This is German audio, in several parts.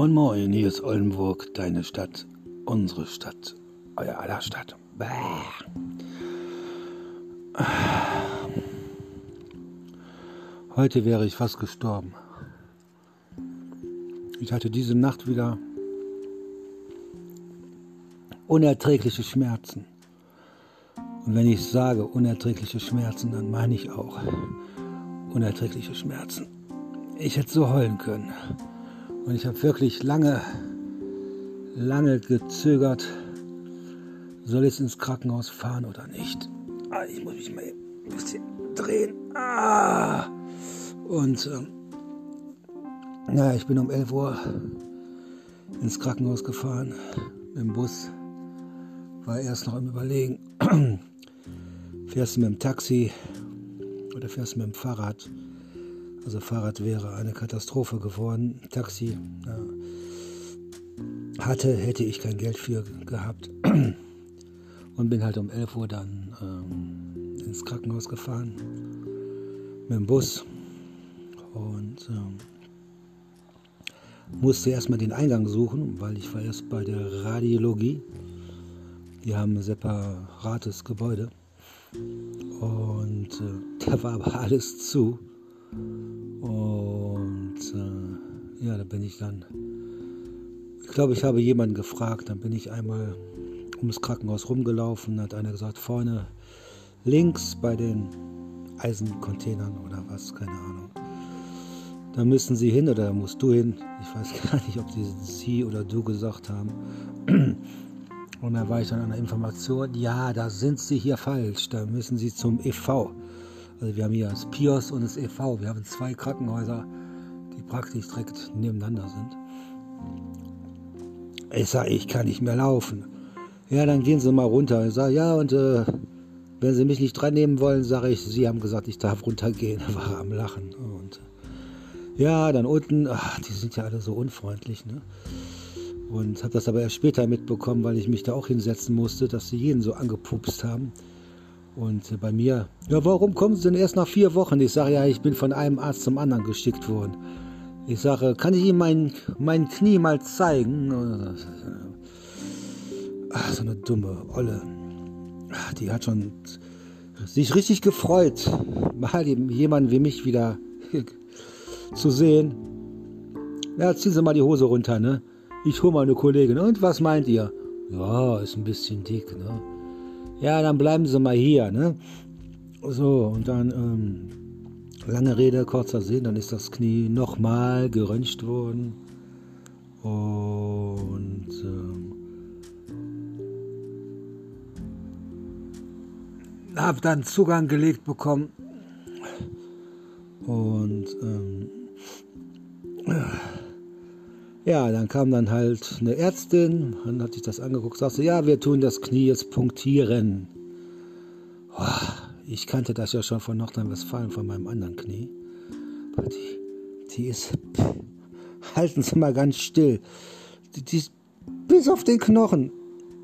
Moin Moin, hier ist Oldenburg, deine Stadt, unsere Stadt, euer aller Stadt. Bäh. Heute wäre ich fast gestorben. Ich hatte diese Nacht wieder unerträgliche Schmerzen. Und wenn ich sage unerträgliche Schmerzen, dann meine ich auch unerträgliche Schmerzen. Ich hätte so heulen können. Und ich habe wirklich lange, lange gezögert, soll ich ins Krankenhaus fahren oder nicht. Ah, ich muss mich mal ein bisschen drehen. Ah. Und ähm, naja, ich bin um 11 Uhr ins Krankenhaus gefahren mit dem Bus. War erst noch im Überlegen, fährst du mit dem Taxi oder fährst du mit dem Fahrrad? Also Fahrrad wäre eine Katastrophe geworden. Taxi ja, hatte, hätte ich kein Geld für gehabt. Und bin halt um 11 Uhr dann ähm, ins Krankenhaus gefahren mit dem Bus. Und ähm, musste erstmal den Eingang suchen, weil ich war erst bei der Radiologie. Die haben ein separates Gebäude. Und äh, da war aber alles zu. Und äh, ja, da bin ich dann, ich glaube, ich habe jemanden gefragt, dann bin ich einmal ums Krankenhaus rumgelaufen, hat einer gesagt, vorne links bei den Eisencontainern oder was, keine Ahnung. Da müssen Sie hin oder musst du hin. Ich weiß gar nicht, ob die Sie oder du gesagt haben. Und da war ich dann an der Information, ja, da sind Sie hier falsch, da müssen Sie zum EV. Also wir haben hier das PIOS und das EV. Wir haben zwei Krankenhäuser, die praktisch direkt nebeneinander sind. Ich sage, ich kann nicht mehr laufen. Ja, dann gehen Sie mal runter. Ich sage, ja, und äh, wenn Sie mich nicht dran nehmen wollen, sage ich, Sie haben gesagt, ich darf runtergehen. Er war am Lachen. Und ja, dann unten, ach, die sind ja alle so unfreundlich. Ne? Und habe das aber erst später mitbekommen, weil ich mich da auch hinsetzen musste, dass sie jeden so angepupst haben. Und bei mir, ja, warum kommen Sie denn erst nach vier Wochen? Ich sage, ja, ich bin von einem Arzt zum anderen geschickt worden. Ich sage, kann ich Ihnen mein, mein Knie mal zeigen? Ach, so eine dumme Olle. Die hat schon sich richtig gefreut, mal jemanden wie mich wieder zu sehen. Ja, ziehen Sie mal die Hose runter, ne? Ich hole mal eine Kollegin. Und was meint ihr? Ja, ist ein bisschen dick, ne? Ja, dann bleiben Sie mal hier, ne? So, und dann, ähm, lange Rede, kurzer Sinn, dann ist das Knie nochmal geröntgt worden. Und ähm, habe dann Zugang gelegt bekommen. Und ähm, ja, dann kam dann halt eine Ärztin, dann hat sich das angeguckt, sagte, ja, wir tun das Knie jetzt punktieren. Oh, ich kannte das ja schon von Nordrhein-Westfalen, von meinem anderen Knie. Die, die ist, halten Sie mal ganz still. Die, die ist bis auf den Knochen.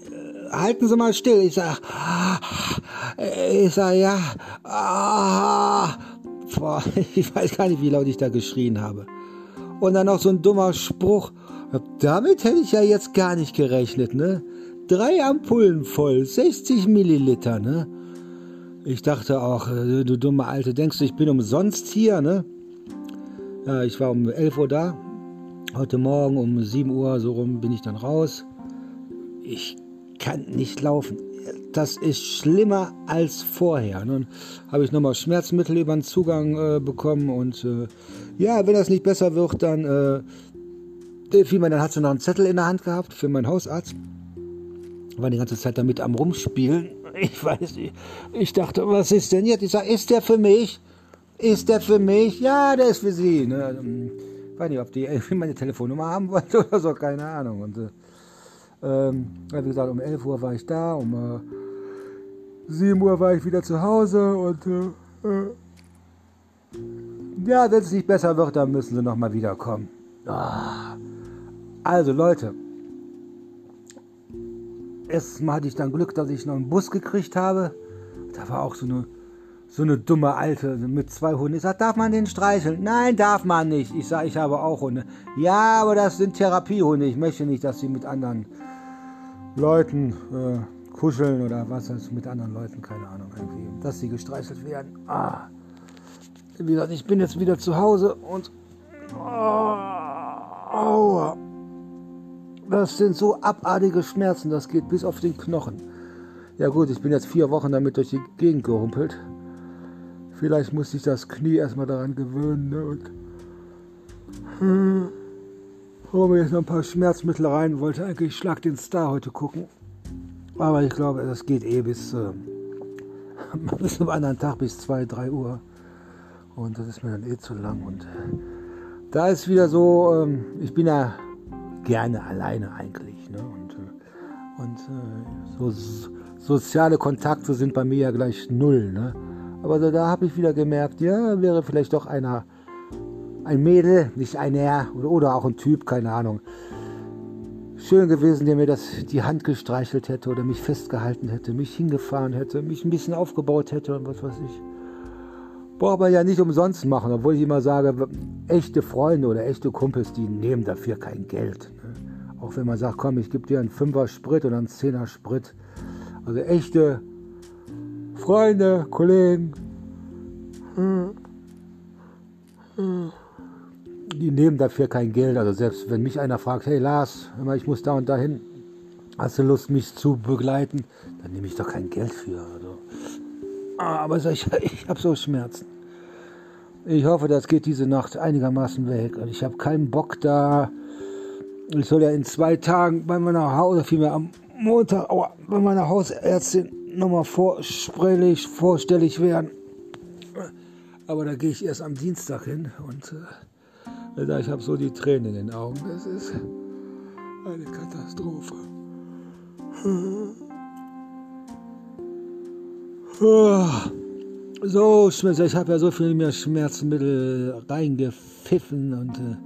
Äh, halten Sie mal still. Ich sag, ich sag, ja, ah, boah, ich weiß gar nicht, wie laut ich da geschrien habe. Und dann noch so ein dummer Spruch. Damit hätte ich ja jetzt gar nicht gerechnet, ne? Drei Ampullen voll, 60 Milliliter, ne? Ich dachte auch, äh, du dumme Alte, denkst du, ich bin umsonst hier, ne? Ja, ich war um 11 Uhr da. Heute Morgen um 7 Uhr so rum bin ich dann raus. Ich kann nicht laufen. Das ist schlimmer als vorher. Nun habe ich nochmal Schmerzmittel über den Zugang äh, bekommen und äh, ja, wenn das nicht besser wird, dann äh, fiel mir, dann hat sie noch einen Zettel in der Hand gehabt für meinen Hausarzt. War die ganze Zeit damit am Rumspielen. Ich weiß nicht. Ich dachte, was ist denn jetzt? Ich sage, ist der für mich? Ist der für mich? Ja, der ist für Sie. Ne? Ich weiß nicht, ob die meine Telefonnummer haben wollte oder so, keine Ahnung. Und, äh, ähm, wie gesagt, um 11 Uhr war ich da, um äh, 7 Uhr war ich wieder zu Hause und äh, äh ja, wenn es nicht besser wird, dann müssen sie nochmal wiederkommen. Ah. Also Leute, erstmal hatte ich dann Glück, dass ich noch einen Bus gekriegt habe. Da war auch so eine, so eine dumme Alte mit zwei Hunden. Ich sage, darf man den streicheln? Nein, darf man nicht. Ich sage, ich habe auch Hunde. Ja, aber das sind Therapiehunde. Ich möchte nicht, dass sie mit anderen Leuten äh, kuscheln oder was heißt mit anderen Leuten, keine Ahnung, irgendwie, dass sie gestreichelt werden. Ah. Wie gesagt, ich bin jetzt wieder zu Hause und oh. Das sind so abartige Schmerzen, das geht bis auf den Knochen. Ja gut, ich bin jetzt vier Wochen damit durch die Gegend gehumpelt. Vielleicht muss ich das Knie erstmal daran gewöhnen. Ne? Und hm, hole mir jetzt noch ein paar Schmerzmittel rein. Wollte eigentlich Schlag den Star heute gucken. Aber ich glaube, das geht eh bis, äh, bis zum anderen Tag, bis 2, 3 Uhr. Und das ist mir dann eh zu lang. Und da ist wieder so, ähm, ich bin ja gerne alleine eigentlich. Ne? Und, äh, und äh, so soziale Kontakte sind bei mir ja gleich null. Ne? Aber so, da habe ich wieder gemerkt, ja, wäre vielleicht doch einer, ein Mädel, nicht ein Er oder, oder auch ein Typ, keine Ahnung. Schön gewesen, der mir das die Hand gestreichelt hätte oder mich festgehalten hätte, mich hingefahren hätte, mich ein bisschen aufgebaut hätte und was weiß ich. Braucht man ja nicht umsonst machen, obwohl ich immer sage, echte Freunde oder echte Kumpels, die nehmen dafür kein Geld. Ne? Auch wenn man sagt, komm, ich gebe dir einen Fünfer Sprit oder einen Zehner Sprit. Also echte Freunde, Kollegen, die nehmen dafür kein Geld. Also selbst wenn mich einer fragt, hey Lars, ich muss da und dahin, hast du Lust, mich zu begleiten? Dann nehme ich doch kein Geld für. Also. Aber ich, ich habe so Schmerzen. Ich hoffe, das geht diese Nacht einigermaßen weg. Und ich habe keinen Bock da. Ich soll ja in zwei Tagen bei meiner Haus, vielmehr am Montag, aua, bei meiner Hausärztin nochmal vorstellig, vorstellig werden. Aber da gehe ich erst am Dienstag hin und äh, ich habe so die Tränen in den Augen. Das ist eine Katastrophe. So, ich habe ja so viel mehr Schmerzmittel reingepfiffen und äh,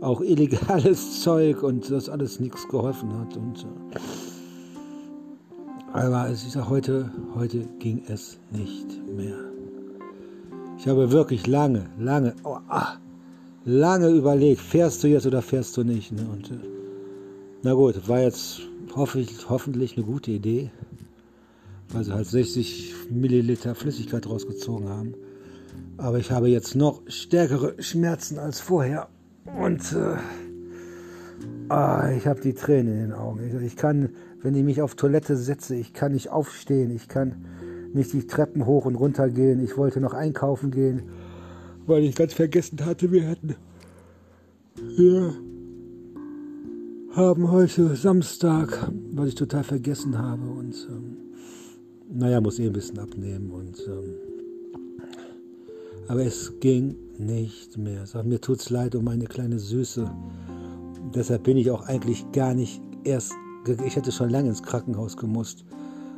auch illegales Zeug und das alles nichts geholfen hat. Und, äh, aber es ist ja heute, heute ging es nicht mehr. Ich habe wirklich lange, lange, oh, ah, lange überlegt, fährst du jetzt oder fährst du nicht. Ne? Und, äh, na gut, war jetzt hoffentlich, hoffentlich eine gute Idee, weil sie halt 60 Milliliter Flüssigkeit rausgezogen haben. Aber ich habe jetzt noch stärkere Schmerzen als vorher. Und äh, ah, ich habe die Tränen in den Augen. Ich, ich kann wenn ich mich auf Toilette setze, ich kann nicht aufstehen, ich kann nicht die Treppen hoch und runter gehen. Ich wollte noch einkaufen gehen, weil ich ganz vergessen hatte, wir hatten. Wir haben heute Samstag, was ich total vergessen habe und ähm, naja, muss eh ein bisschen abnehmen und ähm, aber es ging nicht mehr. Sag, mir tut's leid um meine kleine Süße. Deshalb bin ich auch eigentlich gar nicht erst ich hätte schon lange ins Krankenhaus gemusst.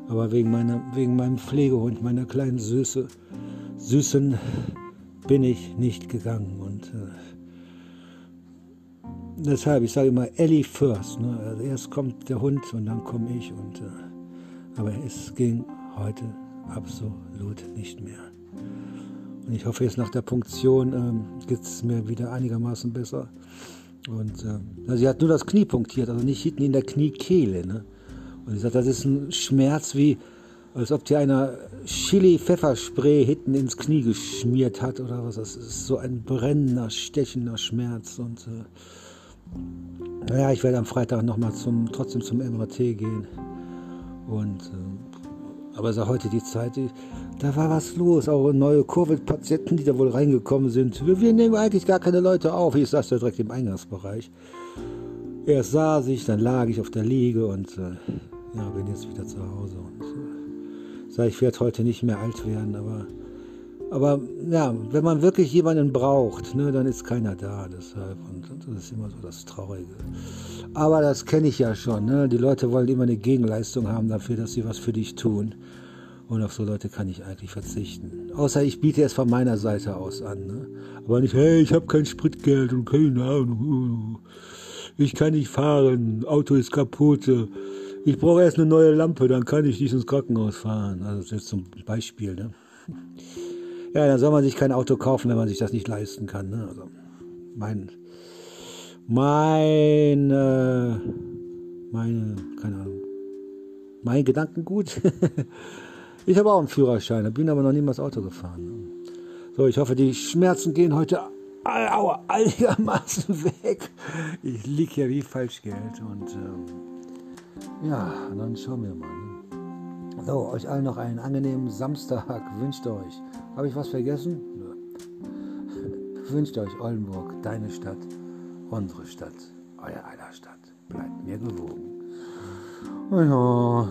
Aber wegen, meiner, wegen meinem Pflegehund, meiner kleinen Süße, Süßen, bin ich nicht gegangen. Und äh, deshalb, ich sage immer Ellie first. Ne? Also erst kommt der Hund und dann komme ich. Und, äh, aber es ging heute absolut nicht mehr. Und ich hoffe, jetzt nach der Punktion ähm, geht es mir wieder einigermaßen besser. Und äh, sie hat nur das Knie punktiert, also nicht hinten in der Kniekehle. Ne? Und sie sagt, das ist ein Schmerz wie, als ob dir einer Chili-Pfefferspray hinten ins Knie geschmiert hat oder was. Das ist so ein brennender, stechender Schmerz. Und äh, naja, ich werde am Freitag nochmal zum, trotzdem zum MRT gehen. Und äh, aber auch heute die Zeit, da war was los. Auch neue Covid-Patienten, die da wohl reingekommen sind. Wir, wir, nehmen eigentlich gar keine Leute auf. Ich saß da direkt im Eingangsbereich. Erst saß ich, dann lag ich auf der Liege und äh, ja, bin jetzt wieder zu Hause. Und äh, sag, ich werde heute nicht mehr alt werden, aber, aber ja, wenn man wirklich jemanden braucht, ne, dann ist keiner da. Deshalb und, das ist immer so das Traurige. Aber das kenne ich ja schon. Ne? Die Leute wollen immer eine Gegenleistung haben dafür, dass sie was für dich tun. Und auf so Leute kann ich eigentlich verzichten. Außer ich biete es von meiner Seite aus an. Ne? Aber nicht, hey, ich habe kein Spritgeld und keine Ahnung. Ich kann nicht fahren, Auto ist kaputt. Ich brauche erst eine neue Lampe, dann kann ich nicht ins Krankenhaus fahren. Also das ist jetzt zum Beispiel. Ne? Ja, dann soll man sich kein Auto kaufen, wenn man sich das nicht leisten kann. Ne? Also mein, mein, äh, meine, keine Ahnung, mein Gedankengut. ich habe auch einen Führerschein, bin aber noch niemals Auto gefahren. Ne? So, ich hoffe, die Schmerzen gehen heute aua, einigermaßen weg. Ich liege hier wie Falschgeld und ähm, ja, dann schauen wir mal. Ne? So, euch allen noch einen angenehmen Samstag wünscht euch. Habe ich was vergessen? wünscht euch Oldenburg, deine Stadt, unsere Stadt, euer aller Stadt. Bleibt mir gewogen. Ja,